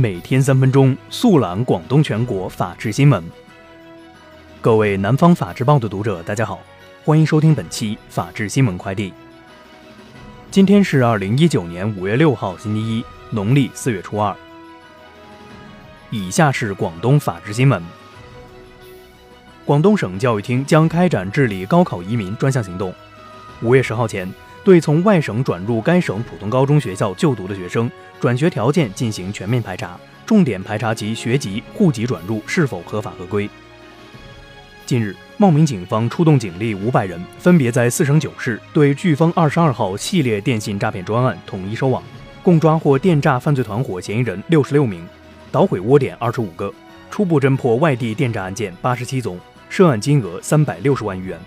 每天三分钟，速览广东全国法治新闻。各位南方法制报的读者，大家好，欢迎收听本期法治新闻快递。今天是二零一九年五月六号，星期一，农历四月初二。以下是广东法治新闻：广东省教育厅将开展治理高考移民专项行动。五月十号前。对从外省转入该省普通高中学校就读的学生，转学条件进行全面排查，重点排查其学籍、户籍转入是否合法合规。近日，茂名警方出动警力五百人，分别在四省九市对“飓风二十二号”系列电信诈骗专案统一收网，共抓获电诈犯罪团伙嫌疑人六十六名，捣毁窝点二十五个，初步侦破外地电诈案件八十七宗，涉案金额三百六十万余元。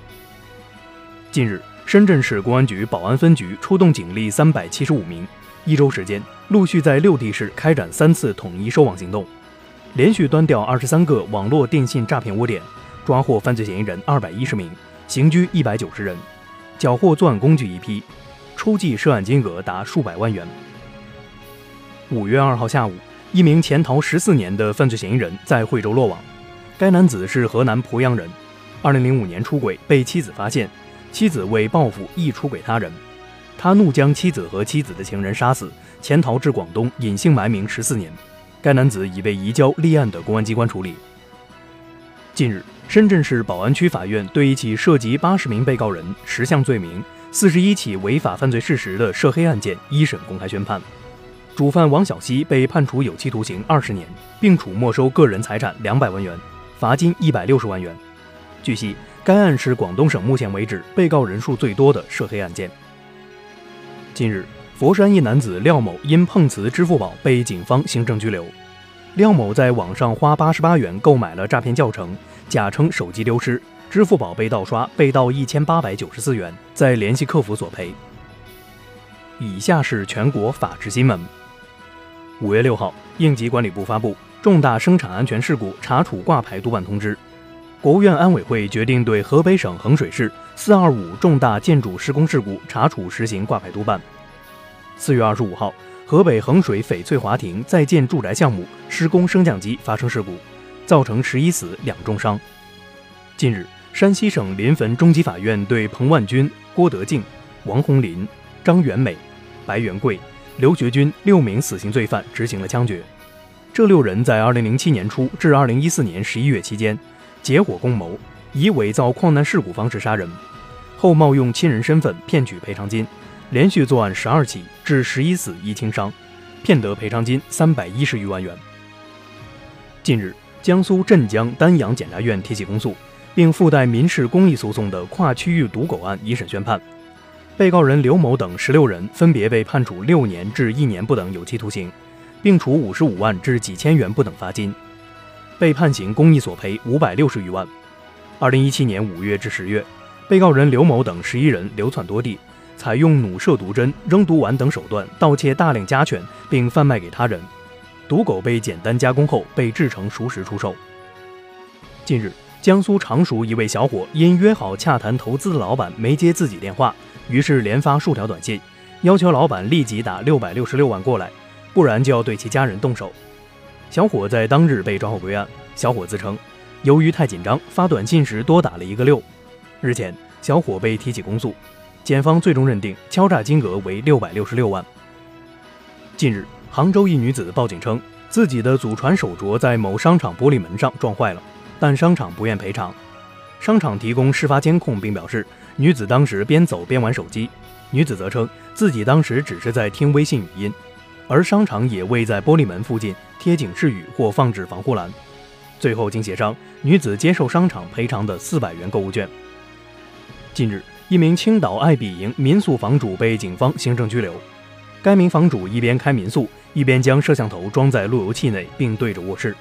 近日。深圳市公安局宝安分局出动警力三百七十五名，一周时间陆续在六地市开展三次统一收网行动，连续端掉二十三个网络电信诈骗窝点，抓获犯罪嫌疑人二百一十名，刑拘一百九十人，缴获作案工具一批，初计涉案金额达数百万元。五月二号下午，一名潜逃十四年的犯罪嫌疑人在惠州落网，该男子是河南濮阳人，二零零五年出轨被妻子发现。妻子为报复，亦出轨他人，他怒将妻子和妻子的情人杀死，潜逃至广东，隐姓埋名十四年。该男子已被移交立案的公安机关处理。近日，深圳市宝安区法院对一起涉及八十名被告人、十项罪名、四十一起违法犯罪事实的涉黑案件一审公开宣判，主犯王小西被判处有期徒刑二十年，并处没收个人财产两百万元，罚金一百六十万元。据悉。该案是广东省目前为止被告人数最多的涉黑案件。近日，佛山一男子廖某因碰瓷支付宝被警方行政拘留。廖某在网上花八十八元购买了诈骗教程，假称手机丢失，支付宝被盗刷，被盗一千八百九十四元，再联系客服索赔。以下是全国法制新闻。五月六号，应急管理部发布重大生产安全事故查处挂牌督办通知。国务院安委会决定对河北省衡水市“四二五”重大建筑施工事故查处实行挂牌督办。四月二十五号，河北衡水翡翠华庭在建住宅项目施工升降机发生事故，造成十一死两重伤。近日，山西省临汾中级法院对彭万军、郭德静、王红林、张元美、白元贵、刘学军六名死刑罪犯执行了枪决。这六人在二零零七年初至二零一四年十一月期间。结伙共谋，以伪造矿难事故方式杀人，后冒用亲人身份骗取赔偿金，连续作案十二起，致十一死一轻伤，骗得赔偿金三百一十余万元。近日，江苏镇江丹阳检察院提起公诉，并附带民事公益诉讼的跨区域赌狗案一审宣判，被告人刘某等十六人分别被判处六年至一年不等有期徒刑，并处五十五万至几千元不等罚金。被判刑公益索赔五百六十余万。二零一七年五月至十月，被告人刘某等十一人流窜多地，采用弩射毒针、扔毒丸等手段盗窃大量家犬，并贩卖给他人。毒狗被简单加工后被制成熟食出售。近日，江苏常熟一位小伙因约好洽谈投资的老板没接自己电话，于是连发数条短信，要求老板立即打六百六十六万过来，不然就要对其家人动手。小伙在当日被抓获归案。小伙自称，由于太紧张，发短信时多打了一个六。日前，小伙被提起公诉，检方最终认定敲诈金额为六百六十六万。近日，杭州一女子报警称，自己的祖传手镯在某商场玻璃门上撞坏了，但商场不愿赔偿。商场提供事发监控，并表示女子当时边走边玩手机。女子则称自己当时只是在听微信语音。而商场也未在玻璃门附近贴警示语或放置防护栏。最后经协商，女子接受商场赔偿的四百元购物券。近日，一名青岛爱彼迎民宿房主被警方行政拘留。该名房主一边开民宿，一边将摄像头装在路由器内，并对着卧室。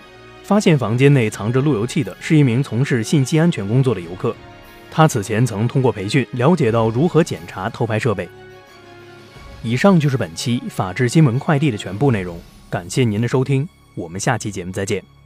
发现房间内藏着路由器的是一名从事信息安全工作的游客。他此前曾通过培训了解到如何检查偷拍设备。以上就是本期法治新闻快递的全部内容，感谢您的收听，我们下期节目再见。